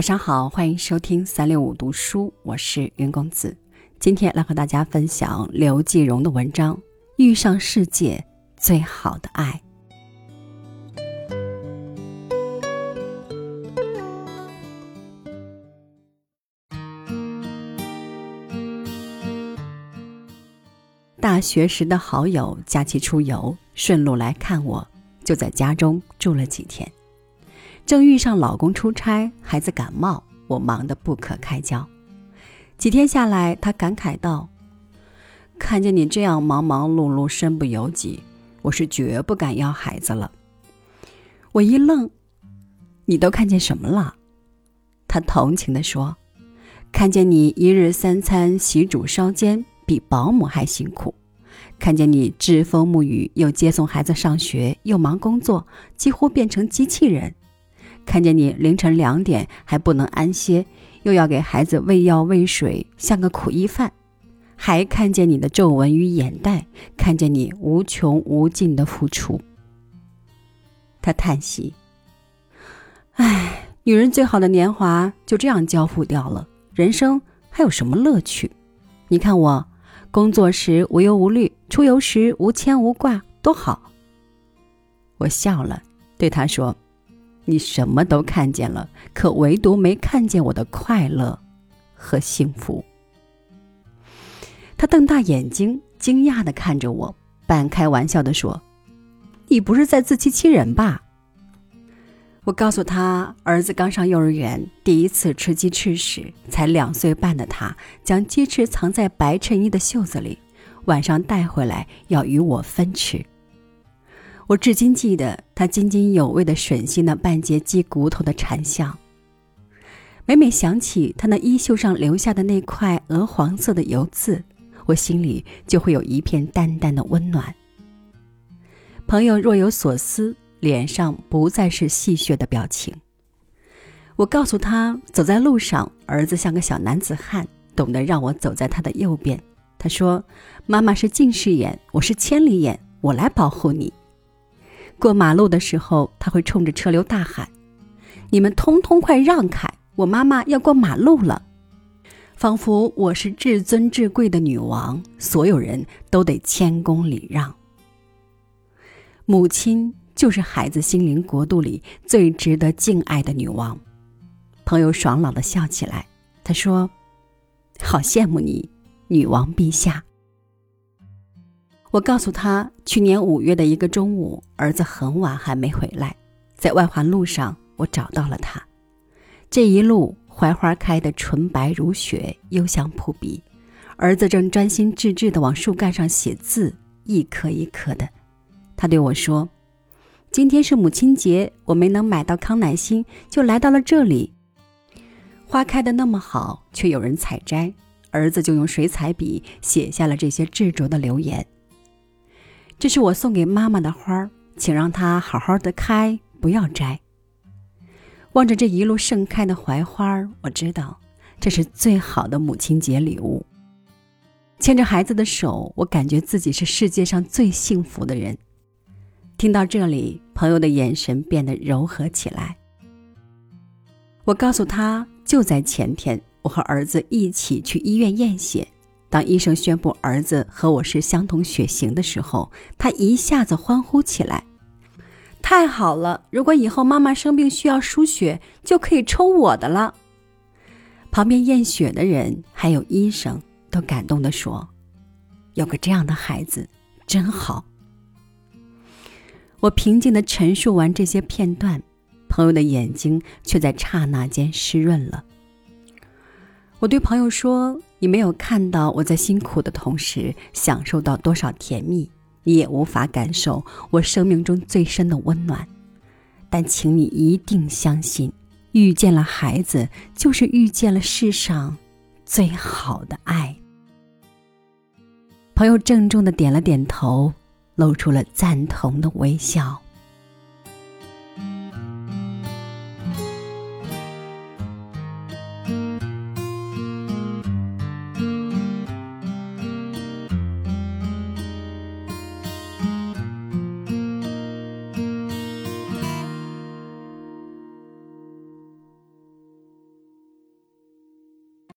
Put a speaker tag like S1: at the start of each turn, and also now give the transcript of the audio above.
S1: 晚上好，欢迎收听三六五读书，我是云公子。今天来和大家分享刘继荣的文章《遇上世界最好的爱》。大学时的好友假期出游，顺路来看我，就在家中住了几天。正遇上老公出差，孩子感冒，我忙得不可开交。几天下来，他感慨道：“看见你这样忙忙碌碌、身不由己，我是绝不敢要孩子了。”我一愣：“你都看见什么了？”他同情地说：“看见你一日三餐洗煮烧煎，比保姆还辛苦；看见你栉风沐雨，又接送孩子上学，又忙工作，几乎变成机器人。”看见你凌晨两点还不能安歇，又要给孩子喂药喂水，像个苦役犯；还看见你的皱纹与眼袋，看见你无穷无尽的付出。他叹息：“唉，女人最好的年华就这样交付掉了，人生还有什么乐趣？你看我，工作时无忧无虑，出游时无牵无挂，多好。”我笑了，对他说。你什么都看见了，可唯独没看见我的快乐和幸福。他瞪大眼睛，惊讶的看着我，半开玩笑的说：“你不是在自欺欺人吧？”我告诉他，儿子刚上幼儿园，第一次吃鸡翅时，才两岁半的他将鸡翅藏在白衬衣的袖子里，晚上带回来要与我分吃。我至今记得他津津有味的吮吸那半截鸡骨头的馋香。每每想起他那衣袖上留下的那块鹅黄色的油渍，我心里就会有一片淡淡的温暖。朋友若有所思，脸上不再是戏谑的表情。我告诉他，走在路上，儿子像个小男子汉，懂得让我走在他的右边。他说：“妈妈是近视眼，我是千里眼，我来保护你。”过马路的时候，他会冲着车流大喊：“你们通通快让开！我妈妈要过马路了。”仿佛我是至尊至贵的女王，所有人都得谦恭礼让。母亲就是孩子心灵国度里最值得敬爱的女王。朋友爽朗的笑起来，他说：“好羡慕你，女王陛下。”我告诉他，去年五月的一个中午，儿子很晚还没回来，在外环路上，我找到了他。这一路槐花开得纯白如雪，幽香扑鼻。儿子正专心致志地往树干上写字，一颗一颗的。他对我说：“今天是母亲节，我没能买到康乃馨，就来到了这里。花开得那么好，却有人采摘，儿子就用水彩笔写下了这些执着的留言。”这是我送给妈妈的花儿，请让它好好的开，不要摘。望着这一路盛开的槐花，我知道这是最好的母亲节礼物。牵着孩子的手，我感觉自己是世界上最幸福的人。听到这里，朋友的眼神变得柔和起来。我告诉他，就在前天，我和儿子一起去医院验血。当医生宣布儿子和我是相同血型的时候，他一下子欢呼起来：“太好了！如果以后妈妈生病需要输血，就可以抽我的了。”旁边验血的人还有医生都感动地说：“有个这样的孩子真好。”我平静地陈述完这些片段，朋友的眼睛却在刹那间湿润了。我对朋友说：“你没有看到我在辛苦的同时享受到多少甜蜜，你也无法感受我生命中最深的温暖。但请你一定相信，遇见了孩子，就是遇见了世上最好的爱。”朋友郑重的点了点头，露出了赞同的微笑。